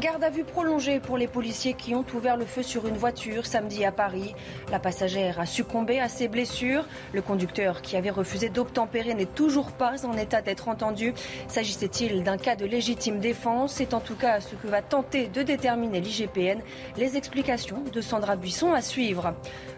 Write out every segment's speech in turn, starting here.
Garde à vue prolongée pour les policiers qui ont ouvert le feu sur une voiture samedi à Paris. La passagère a succombé à ses blessures. Le conducteur qui avait refusé d'obtempérer n'est toujours pas en état d'être entendu. S'agissait-il d'un cas de légitime défense? C'est en tout cas ce que va tenter de déterminer l'IGPN. Les explications de Sandra Buisson à suivre.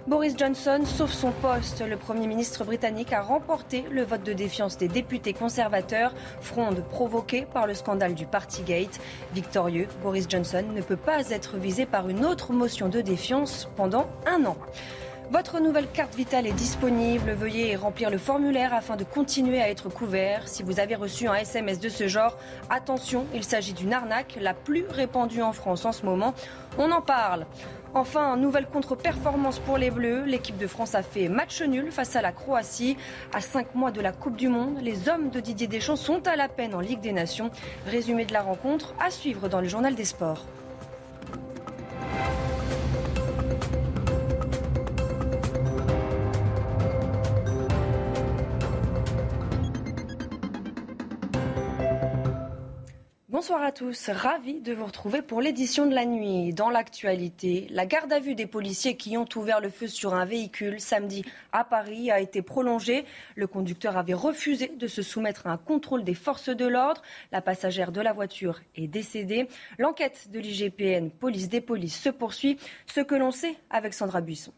Boris Johnson sauve son poste. Le Premier ministre britannique a remporté le vote de défiance des députés conservateurs, fronde provoquée par le scandale du Partygate. Victorieux, Boris Johnson ne peut pas être visé par une autre motion de défiance pendant un an. Votre nouvelle carte vitale est disponible. Veuillez remplir le formulaire afin de continuer à être couvert. Si vous avez reçu un SMS de ce genre, attention, il s'agit d'une arnaque, la plus répandue en France en ce moment. On en parle. Enfin, nouvelle contre-performance pour les Bleus. L'équipe de France a fait match nul face à la Croatie. À cinq mois de la Coupe du Monde, les hommes de Didier Deschamps sont à la peine en Ligue des Nations. Résumé de la rencontre à suivre dans le journal des sports. Bonsoir à tous, ravi de vous retrouver pour l'édition de la nuit. Dans l'actualité, la garde à vue des policiers qui ont ouvert le feu sur un véhicule samedi à Paris a été prolongée. Le conducteur avait refusé de se soumettre à un contrôle des forces de l'ordre. La passagère de la voiture est décédée. L'enquête de l'IGPN, police des polices, se poursuit. Ce que l'on sait avec Sandra Buisson.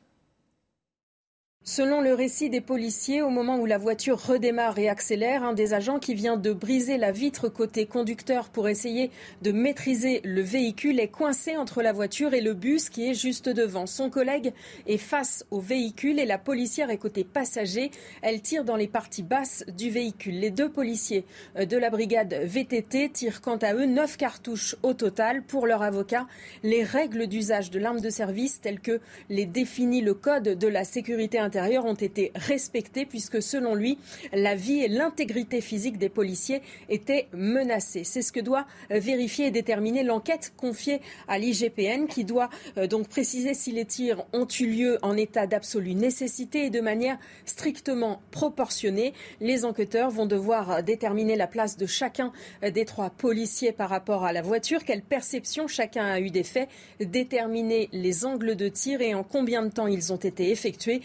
Selon le récit des policiers, au moment où la voiture redémarre et accélère, un des agents qui vient de briser la vitre côté conducteur pour essayer de maîtriser le véhicule est coincé entre la voiture et le bus qui est juste devant. Son collègue est face au véhicule et la policière est côté passager. Elle tire dans les parties basses du véhicule. Les deux policiers de la brigade VTT tirent quant à eux neuf cartouches au total. Pour leur avocat, les règles d'usage de l'arme de service telles que les définit le code de la sécurité intérieure ont été respectés puisque selon lui, la vie et l'intégrité physique des policiers étaient menacées. C'est ce que doit vérifier et déterminer l'enquête confiée à l'IGPN qui doit euh, donc préciser si les tirs ont eu lieu en état d'absolue nécessité et de manière strictement proportionnée. Les enquêteurs vont devoir déterminer la place de chacun des trois policiers par rapport à la voiture, quelle perception chacun a eu des faits, déterminer les angles de tir et en combien de temps ils ont été effectués?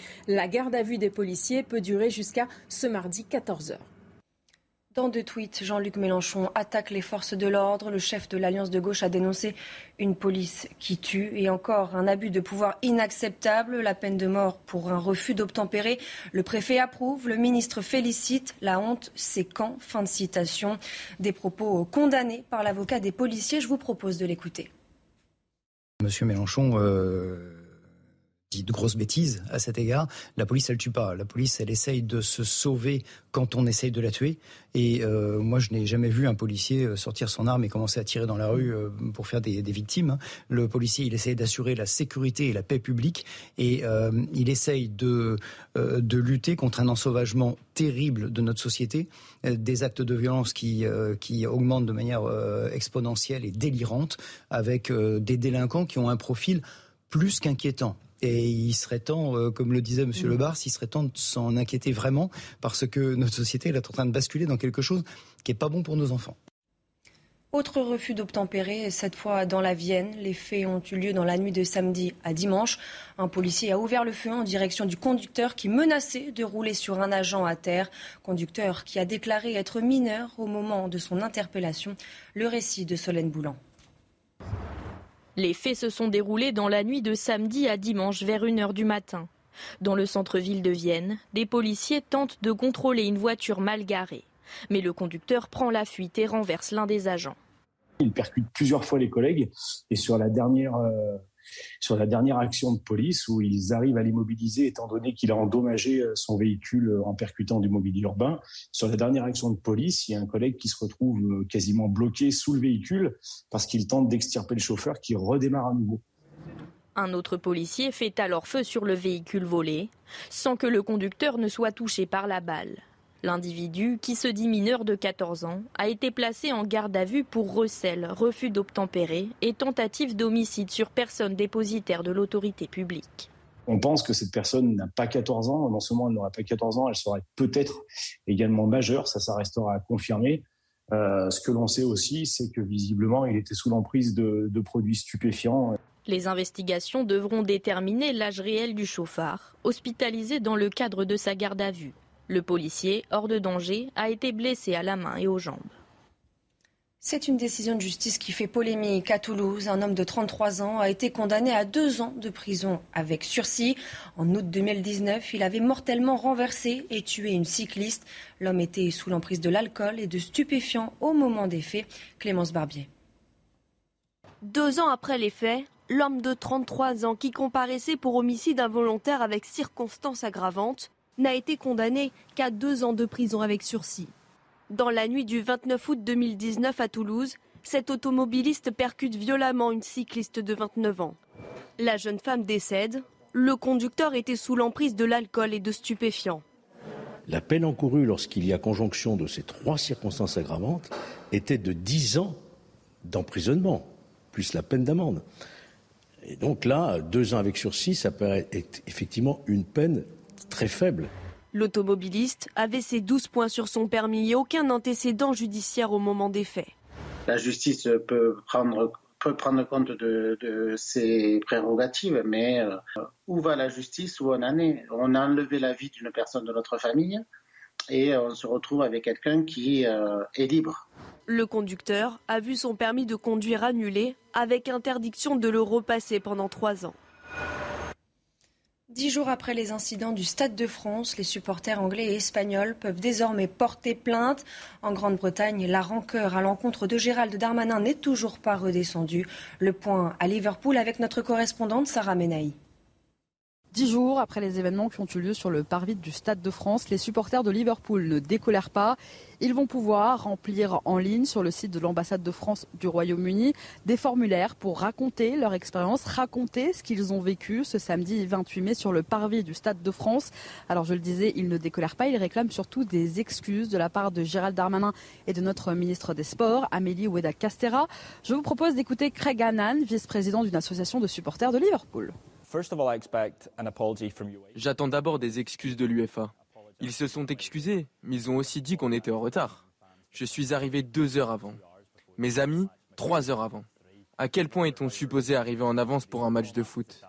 Garde à vue des policiers peut durer jusqu'à ce mardi 14h. Dans deux tweets, Jean-Luc Mélenchon attaque les forces de l'ordre. Le chef de l'Alliance de gauche a dénoncé une police qui tue et encore un abus de pouvoir inacceptable, la peine de mort pour un refus d'obtempérer. Le préfet approuve, le ministre félicite. La honte, c'est quand? Fin de citation. Des propos condamnés par l'avocat des policiers. Je vous propose de l'écouter. Monsieur Mélenchon. Euh dit de grosses bêtises à cet égard. La police, elle tue pas. La police, elle essaye de se sauver quand on essaye de la tuer. Et euh, moi, je n'ai jamais vu un policier euh, sortir son arme et commencer à tirer dans la rue euh, pour faire des, victimes. Le policier, il essaye d'assurer la sécurité et la paix publique. Et il essaye de, de lutter contre un ensauvagement terrible de notre société, des actes de violence qui, qui augmentent de manière exponentielle et délirante, avec des délinquants qui ont un profil plus qu'inquiétant. Et il serait temps, euh, comme le disait Monsieur mm. Lebar, il serait temps de s'en inquiéter vraiment, parce que notre société elle est en train de basculer dans quelque chose qui n'est pas bon pour nos enfants. Autre refus d'obtempérer, cette fois dans la Vienne. Les faits ont eu lieu dans la nuit de samedi à dimanche. Un policier a ouvert le feu en direction du conducteur qui menaçait de rouler sur un agent à terre. Conducteur qui a déclaré être mineur au moment de son interpellation. Le récit de Solène Boulan. Les faits se sont déroulés dans la nuit de samedi à dimanche vers 1h du matin. Dans le centre-ville de Vienne, des policiers tentent de contrôler une voiture mal garée. Mais le conducteur prend la fuite et renverse l'un des agents. Il percute plusieurs fois les collègues et sur la dernière, euh, sur la dernière action de police où ils arrivent à l'immobiliser étant donné qu'il a endommagé euh, son véhicule en percutant du mobilier urbain. Sur la dernière action de police, il y a un collègue qui se retrouve euh, quasiment bloqué sous le véhicule parce qu'il tente d'extirper le chauffeur qui redémarre à nouveau. Un autre policier fait alors feu sur le véhicule volé, sans que le conducteur ne soit touché par la balle. L'individu, qui se dit mineur de 14 ans, a été placé en garde à vue pour recel, refus d'obtempérer et tentative d'homicide sur personne dépositaire de l'autorité publique. On pense que cette personne n'a pas 14 ans. Non seulement elle n'aurait pas 14 ans, elle serait peut-être également majeure. Ça, ça restera à confirmer. Euh, ce que l'on sait aussi, c'est que visiblement, il était sous l'emprise de, de, produits stupéfiants. Les investigations devront déterminer l'âge réel du chauffard, hospitalisé dans le cadre de sa garde à vue. Le policier, hors de danger, a été blessé à la main et aux jambes. C'est une décision de justice qui fait polémique. À Toulouse, un homme de 33 ans a été condamné à deux ans de prison avec sursis. En août 2019, il avait mortellement renversé et tué une cycliste. L'homme était sous l'emprise de l'alcool et de stupéfiants au moment des faits. Clémence Barbier. Deux ans après les faits, l'homme de 33 ans qui comparaissait pour homicide involontaire avec circonstances aggravantes n'a été condamné qu'à deux ans de prison avec sursis. Dans la nuit du 29 août 2019 à Toulouse, cet automobiliste percute violemment une cycliste de 29 ans. La jeune femme décède. Le conducteur était sous l'emprise de l'alcool et de stupéfiants. La peine encourue lorsqu'il y a conjonction de ces trois circonstances aggravantes était de 10 ans d'emprisonnement, plus la peine d'amende. Et donc là, deux ans avec sursis, ça peut être effectivement une peine très faible. L'automobiliste avait ses 12 points sur son permis et aucun antécédent judiciaire au moment des faits. La justice peut prendre, peut prendre compte de, ses prérogatives, mais euh, où va la justice? Où on en est? On a enlevé la vie d'une personne de notre famille et on se retrouve avec quelqu'un qui euh, est libre. Le conducteur a vu son permis de conduire annulé avec interdiction de le repasser pendant trois ans. Dix jours après les incidents du Stade de France, les supporters anglais et espagnols peuvent désormais porter plainte. En Grande-Bretagne, la rancœur à l'encontre de Gérald Darmanin n'est toujours pas redescendue. Le point à Liverpool avec notre correspondante Sarah Menaï. Dix jours après les événements qui ont eu lieu sur le parvis du Stade de France, les supporters de Liverpool ne décolèrent pas. Ils vont pouvoir remplir en ligne sur le site de l'ambassade de France du Royaume-Uni des formulaires pour raconter leur expérience, raconter ce qu'ils ont vécu ce samedi 28 mai sur le parvis du Stade de France. Alors je le disais, ils ne décolèrent pas, ils réclament surtout des excuses de la part de Gérald Darmanin et de notre ministre des Sports, Amélie Oueda Castera. Je vous propose d'écouter Craig Annan, vice-président d'une association de supporters de Liverpool. J'attends d'abord des excuses de l'UFA. Ils se sont excusés, mais ils ont aussi dit qu'on était en retard. Je suis arrivé deux heures avant. Mes amis, trois heures avant. À quel point est-on supposé arriver en avance pour un match de foot?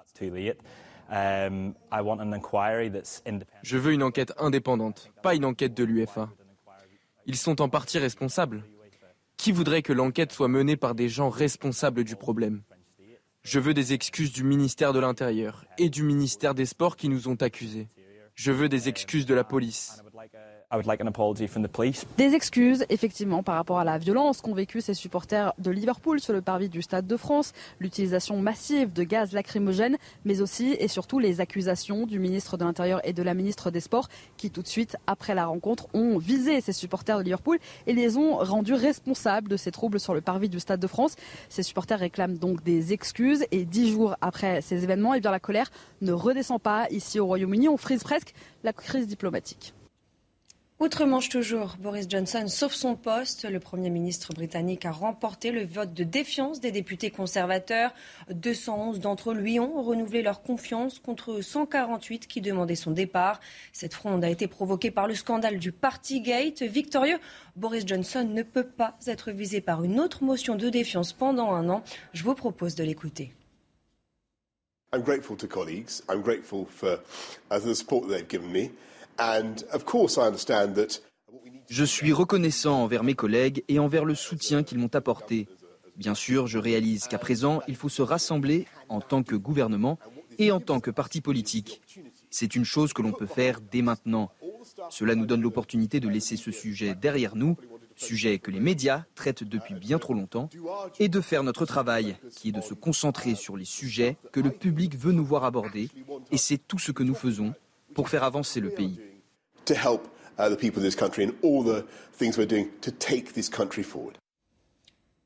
Um, Je veux une enquête indépendante, pas une enquête de l'UFA. Ils sont en partie responsables. Qui voudrait que l'enquête soit menée par des gens responsables du problème? Je veux des excuses du ministère de l'Intérieur et du ministère des Sports qui nous ont accusés. Je veux des excuses de la police. Des excuses, effectivement, par rapport à la violence qu'ont vécu ces supporters de Liverpool sur le parvis du Stade de France, l'utilisation massive de gaz lacrymogène, mais aussi et surtout les accusations du ministre de l'Intérieur et de la ministre des Sports qui, tout de suite, après la rencontre, ont visé ces supporters de Liverpool et les ont rendus responsables de ces troubles sur le parvis du Stade de France. Ces supporters réclament donc des excuses et dix jours après ces événements, eh bien, la colère ne redescend pas ici au Royaume-Uni. On frise presque la crise diplomatique. Outre-Manche toujours, Boris Johnson sauve son poste. Le Premier ministre britannique a remporté le vote de défiance des députés conservateurs. 211 d'entre eux lui ont renouvelé leur confiance contre 148 qui demandaient son départ. Cette fronde a été provoquée par le scandale du Partygate. Victorieux, Boris Johnson ne peut pas être visé par une autre motion de défiance pendant un an. Je vous propose de l'écouter. I'm grateful to colleagues. I'm grateful for uh, the support they've given me. Je suis reconnaissant envers mes collègues et envers le soutien qu'ils m'ont apporté. Bien sûr, je réalise qu'à présent, il faut se rassembler en tant que gouvernement et en tant que parti politique. C'est une chose que l'on peut faire dès maintenant. Cela nous donne l'opportunité de laisser ce sujet derrière nous, sujet que les médias traitent depuis bien trop longtemps, et de faire notre travail, qui est de se concentrer sur les sujets que le public veut nous voir aborder, et c'est tout ce que nous faisons pour faire avancer le pays.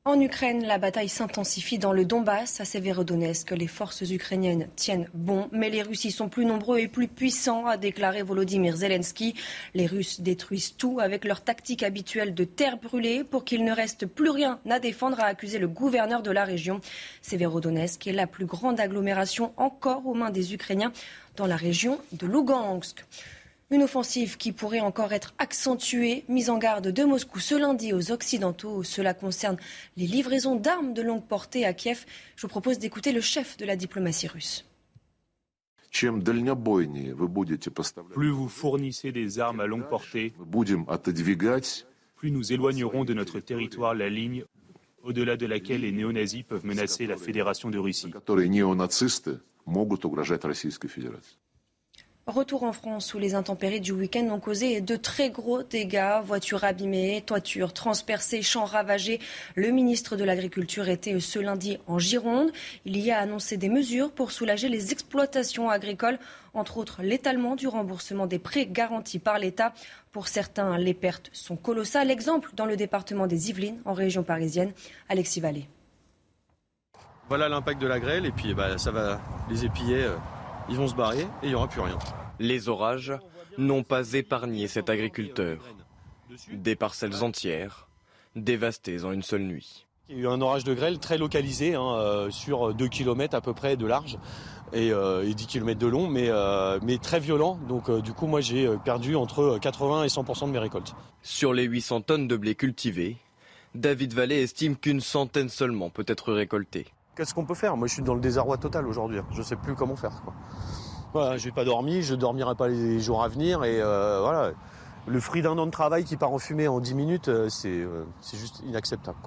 En Ukraine, la bataille s'intensifie dans le Donbass. À Severodonetsk, les forces ukrainiennes tiennent bon, mais les Russes sont plus nombreux et plus puissants, a déclaré Volodymyr Zelensky. Les Russes détruisent tout avec leur tactique habituelle de terre brûlée pour qu'il ne reste plus rien à défendre, a accusé le gouverneur de la région. Severodonetsk est la plus grande agglomération encore aux mains des Ukrainiens dans la région de Lugansk. Une offensive qui pourrait encore être accentuée, mise en garde de Moscou ce lundi aux Occidentaux. Cela concerne les livraisons d'armes de longue portée à Kiev. Je vous propose d'écouter le chef de la diplomatie russe. Plus vous fournissez des armes à longue portée, plus nous éloignerons de notre territoire la ligne au-delà de laquelle les néo-nazis peuvent menacer la Fédération de Russie. Retour en France où les intempéries du week-end ont causé de très gros dégâts. Voitures abîmées, toitures transpercées, champs ravagés. Le ministre de l'Agriculture était ce lundi en Gironde. Il y a annoncé des mesures pour soulager les exploitations agricoles, entre autres l'étalement du remboursement des prêts garantis par l'État. Pour certains, les pertes sont colossales. Exemple dans le département des Yvelines, en région parisienne. Alexis Vallée. Voilà l'impact de la grêle et puis bah, ça va les épier. Euh, ils vont se barrer et il n'y aura plus rien. Les orages n'ont pas épargné cet agriculteur. Des parcelles entières dévastées en une seule nuit. Il y a eu un orage de grêle très localisé hein, euh, sur 2 km à peu près de large et, 10 euh, km de long, mais, euh, mais très violent. Donc du coup, moi j'ai perdu entre 80 et 100% de mes récoltes. Sur les 800 tonnes de blé cultivé, David Vallée estime qu'une centaine seulement peut être récoltée. Qu'est-ce qu'on peut faire? Moi, je suis dans le désarroi total aujourd'hui. Je ne sais plus comment faire. Voilà, je n'ai pas dormi, je ne dormirai pas les jours à venir. Et euh, voilà, le fruit d'un an de travail qui part en fumée en 10 minutes, euh, euh, c'est juste inacceptable.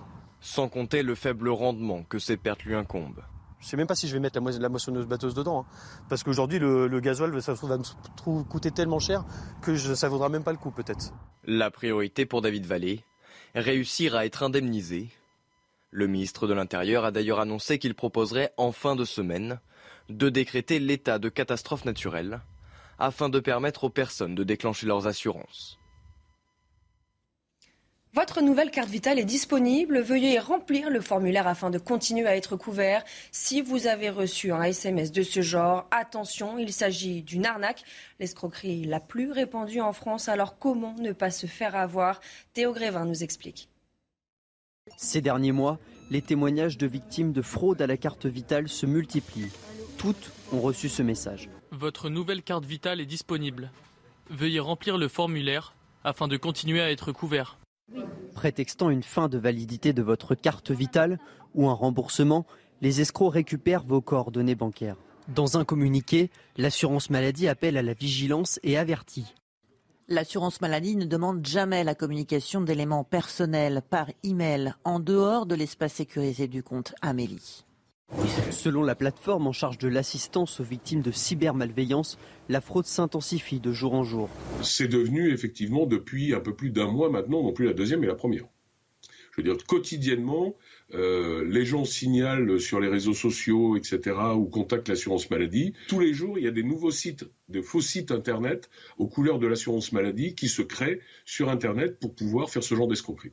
Sans compter le faible rendement que ces pertes lui incombent. Je ne sais même pas si je vais mettre la, moissonneuse batteuse dedans. Hein. parce qu'aujourd'hui, le, le, gasoil ça va me coûter tellement cher que ça ne vaudra même pas le coup, peut-être. La priorité pour David Vallée, réussir à être indemnisé le ministre de l'Intérieur a d'ailleurs annoncé qu'il proposerait en fin de semaine de décréter l'état de catastrophe naturelle afin de permettre aux personnes de déclencher leurs assurances. Votre nouvelle carte vitale est disponible. Veuillez remplir le formulaire afin de continuer à être couvert. Si vous avez reçu un SMS de ce genre, attention, il s'agit d'une arnaque. L'escroquerie la plus répandue en France. Alors comment ne pas se faire avoir? Théo Grévin nous explique. Ces derniers mois, les témoignages de victimes de fraude à la carte vitale se multiplient. Toutes ont reçu ce message. Votre nouvelle carte vitale est disponible. Veuillez remplir le formulaire afin de continuer à être couvert. Prétextant une fin de validité de votre carte vitale ou un remboursement, les escrocs récupèrent vos coordonnées bancaires. Dans un communiqué, l'assurance maladie appelle à la vigilance et avertit. L'assurance maladie ne demande jamais la communication d'éléments personnels par email en dehors de l'espace sécurisé du compte Amélie. Selon la plateforme en charge de l'assistance aux victimes de cybermalveillance, la fraude s'intensifie de jour en jour. C'est devenu effectivement depuis un peu plus d'un mois maintenant, non plus la deuxième mais la première. Je veux dire, quotidiennement, euh, les gens signalent sur les réseaux sociaux, etc., ou contactent l'assurance maladie. Tous les jours, il y a des nouveaux sites, de faux sites Internet aux couleurs de l'assurance maladie qui se créent sur Internet pour pouvoir faire ce genre d'escroquerie.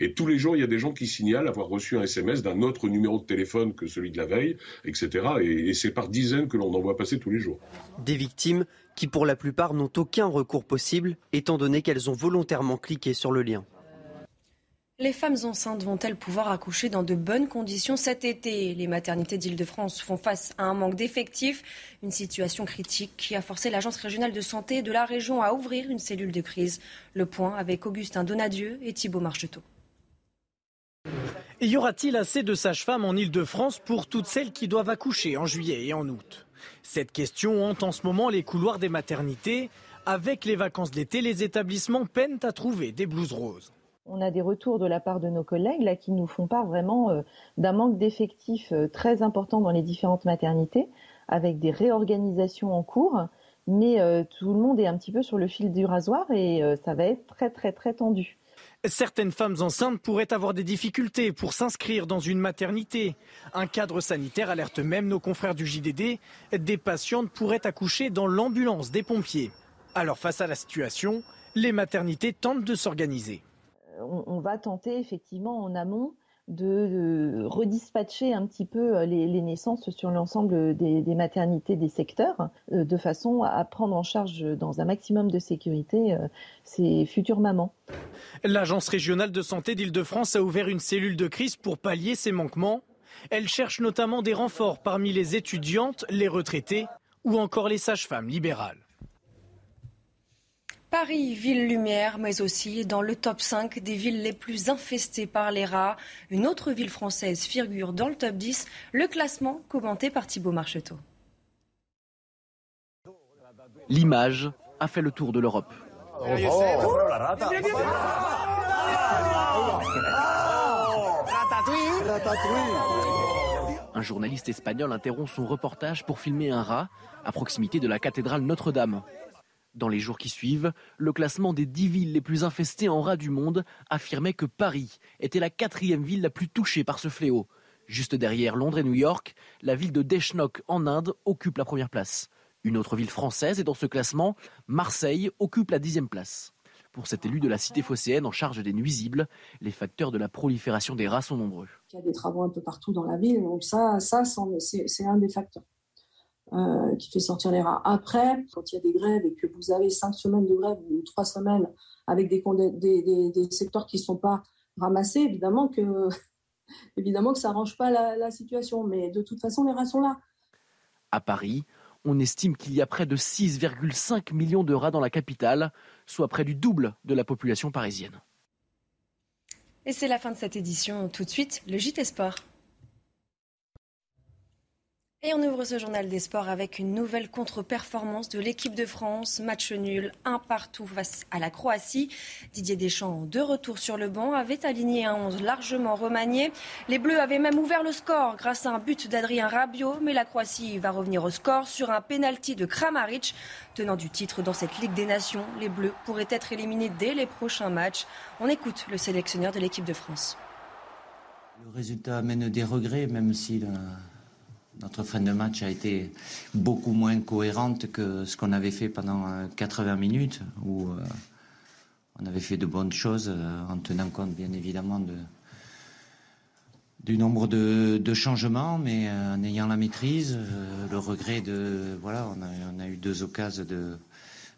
Et tous les jours, il y a des gens qui signalent avoir reçu un SMS d'un autre numéro de téléphone que celui de la veille, etc. Et, et c'est par dizaines que l'on en voit passer tous les jours. Des victimes qui, pour la plupart, n'ont aucun recours possible, étant donné qu'elles ont volontairement cliqué sur le lien. Les femmes enceintes vont-elles pouvoir accoucher dans de bonnes conditions cet été? Les maternités d'Île-de-France font face à un manque d'effectifs, une situation critique qui a forcé l'Agence régionale de santé de la région à ouvrir une cellule de crise. Le point avec Augustin Donadieu et Thibault Marcheteau. Y aura-t-il assez de sages-femmes en Île-de-France pour toutes celles qui doivent accoucher en juillet et en août? Cette question hante en ce moment les couloirs des maternités. Avec les vacances d'été, les établissements peinent à trouver des blouses roses. On a des retours de la part de nos collègues qui nous font part vraiment euh, d'un manque d'effectifs euh, très important dans les différentes maternités, avec des réorganisations en cours. Mais euh, tout le monde est un petit peu sur le fil du rasoir et ça va être très très très tendu. Certaines femmes enceintes pourraient avoir des difficultés pour s'inscrire dans une maternité. Un cadre sanitaire alerte même nos confrères du JDD. Des patientes pourraient accoucher dans l'ambulance des pompiers. Alors face à la situation, les maternités tentent de s'organiser. On, va tenter effectivement en amont de, redispatcher un petit peu euh, les, naissances sur l'ensemble des, maternités des secteurs, euh, de façon à prendre en charge dans un maximum de sécurité euh, ces futures mamans. L'Agence régionale de santé d'Île-de-France a ouvert une cellule de crise pour pallier ces manquements. Elle cherche notamment des renforts parmi les étudiantes, les retraités ou encore les sages-femmes libérales. Paris, ville lumière, mais aussi dans le top 5 des villes les plus infestées par les rats. Une autre ville française figure dans le top 10, le classement commenté par Thibault Marcheteau. L'image a fait le tour de l'Europe. Un journaliste espagnol interrompt son reportage pour filmer un rat à proximité de la cathédrale Notre-Dame. Dans les jours qui suivent, le classement des dix villes les plus infestées en rats du monde affirmait que Paris était la quatrième ville la plus touchée par ce fléau. Juste derrière Londres et New York, la ville de Deshnok en Inde occupe la première place. Une autre ville française est dans ce classement, Marseille occupe la dixième place. Pour cet élu de la cité phocéenne en charge des nuisibles, les facteurs de la prolifération des rats sont nombreux. Il y a des travaux un peu partout dans la ville, donc ça, ça c'est un des facteurs. Euh, qui fait sortir les rats. Après, quand il y a des grèves et que vous avez cinq semaines de grève ou trois semaines avec des, des, secteurs qui ne sont pas ramassés, évidemment que, évidemment que ça n'arrange pas la, la situation. Mais de toute façon, les rats sont là. À Paris, on estime qu'il y a près de 6,5 millions de rats dans la capitale, soit près du double de la population parisienne. Et c'est la fin de cette édition. Tout de suite, le JT Sport. Et on ouvre ce journal des sports avec une nouvelle contre-performance de l'équipe de France. Match nul, un partout face à la Croatie. Didier Deschamps, de retour sur le banc, avait aligné un 11 largement remanié. Les Bleus avaient même ouvert le score grâce à un but d'Adrien Rabiot, mais la Croatie va revenir au score sur un penalty de Kramaric. Tenant du titre dans cette Ligue des Nations, les Bleus pourraient être éliminés dès les prochains matchs. On écoute le sélectionneur de l'équipe de France. Le résultat amène des regrets, même si... Notre fin de match a été beaucoup moins cohérente que ce qu'on avait fait pendant 80 euh, minutes, où euh, on avait fait de bonnes choses euh, en tenant compte bien évidemment de, du nombre de, changements, mais en ayant la maîtrise, le regret de voilà, on a, eu deux occasions de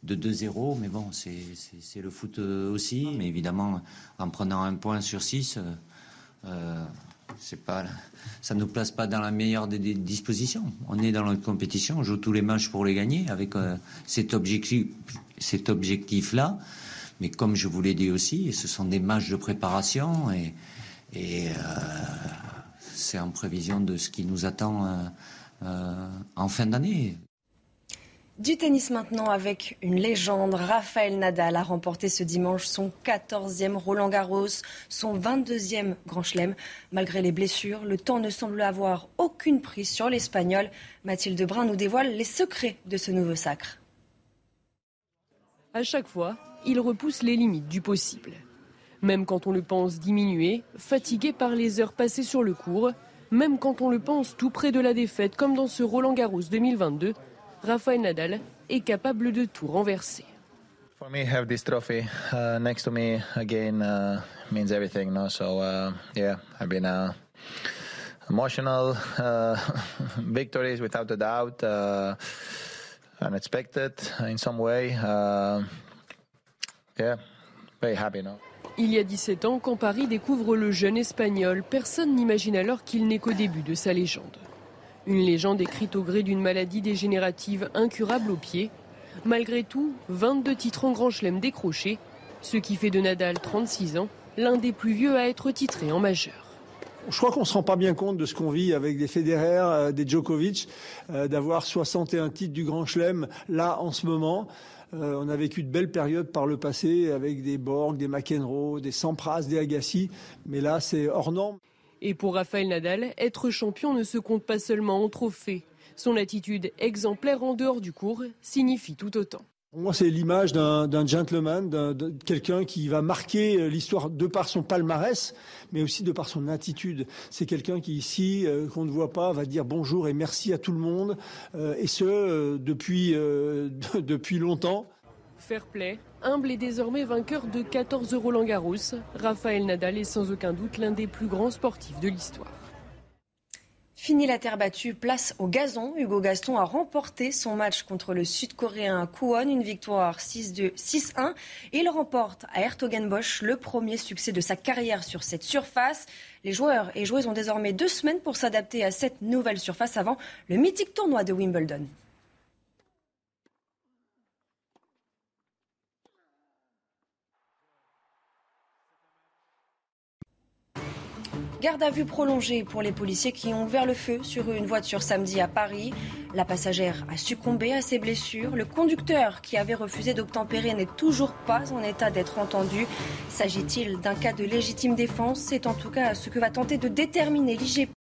2-0, mais bon, c'est le foot aussi. Mais évidemment, en prenant un point sur six, c'est pas, ça ne nous place pas dans la meilleure des, dispositions. On est dans la compétition, on joue tous les matchs pour les gagner avec euh, cet objectif, objectif-là. Mais comme je vous l'ai dit aussi, ce sont des matchs de préparation et, et euh, c'est en prévision de ce qui nous attend euh, en fin d'année. Du tennis maintenant avec une légende. Raphaël Nadal a remporté ce dimanche son 14e Roland Garros, son 22e Grand Chelem. Malgré les blessures, le temps ne semble avoir aucune prise sur l'Espagnol. Mathilde Brun nous dévoile les secrets de ce nouveau sacre. À chaque fois, il repousse les limites du possible. Même quand on le pense diminuer, fatigué par les heures passées sur le court, même quand on le pense tout près de la défaite, comme dans ce Roland Garros 2022, Rafael Nadal est capable de tout renverser. For me, have this trophy uh, next to me again uh, means everything. No, so uh, yeah, I've been uh, emotional uh, victories without a doubt, uh, unexpected in some way. Uh, yeah, very happy. No? Il y a 17 ans, quand Paris découvre le jeune espagnol, personne n'imagine alors qu'il n'est qu'au début de sa légende. Une légende écrite au gré d'une maladie dégénérative incurable au pied. Malgré tout, 22 titres en grand chelem décrochés, ce qui fait de Nadal 36 ans l'un des plus vieux à être titré en majeur. Je crois qu'on ne se rend pas bien compte de ce qu'on vit avec des Federer, euh, des Djokovic, euh, d'avoir 61 titres du Grand Chelem là en ce moment. Euh, on a vécu de belles périodes par le passé avec des Borg, des McEnroe, des Sampras, des Agassi, mais là c'est hors norme. Et pour Raphaël Nadal, être champion ne se compte pas seulement en trophée. Son attitude exemplaire en dehors du cours signifie tout autant. Pour moi, c'est l'image d'un gentleman, de quelqu'un qui va marquer euh, l'histoire de par son palmarès, mais aussi de par son attitude. C'est quelqu'un qui, ici, euh, qu'on ne voit pas, va dire bonjour et merci à tout le monde, euh, et ce, depuis, depuis longtemps. Fair play, humble et désormais vainqueur de 14 Roland Garros, Raphaël Nadal est sans aucun doute l'un des plus grands sportifs de l'histoire. Fini la terre battue, place au gazon. Hugo Gaston a remporté son match contre le Sud-Coréen Kwon, une victoire 6-2, 6-1. Il remporte à Hertogenbosch le premier succès de sa carrière sur cette surface. Les joueurs et joueuses ont désormais deux semaines pour s'adapter à cette nouvelle surface avant le mythique tournoi de Wimbledon. Garde à vue prolongée pour les policiers qui ont ouvert le feu sur une voiture samedi à Paris. La passagère a succombé à ses blessures. Le conducteur qui avait refusé d'obtempérer n'est toujours pas en état d'être entendu. S'agit-il d'un cas de légitime défense? C'est en tout cas ce que va tenter de déterminer l'IGP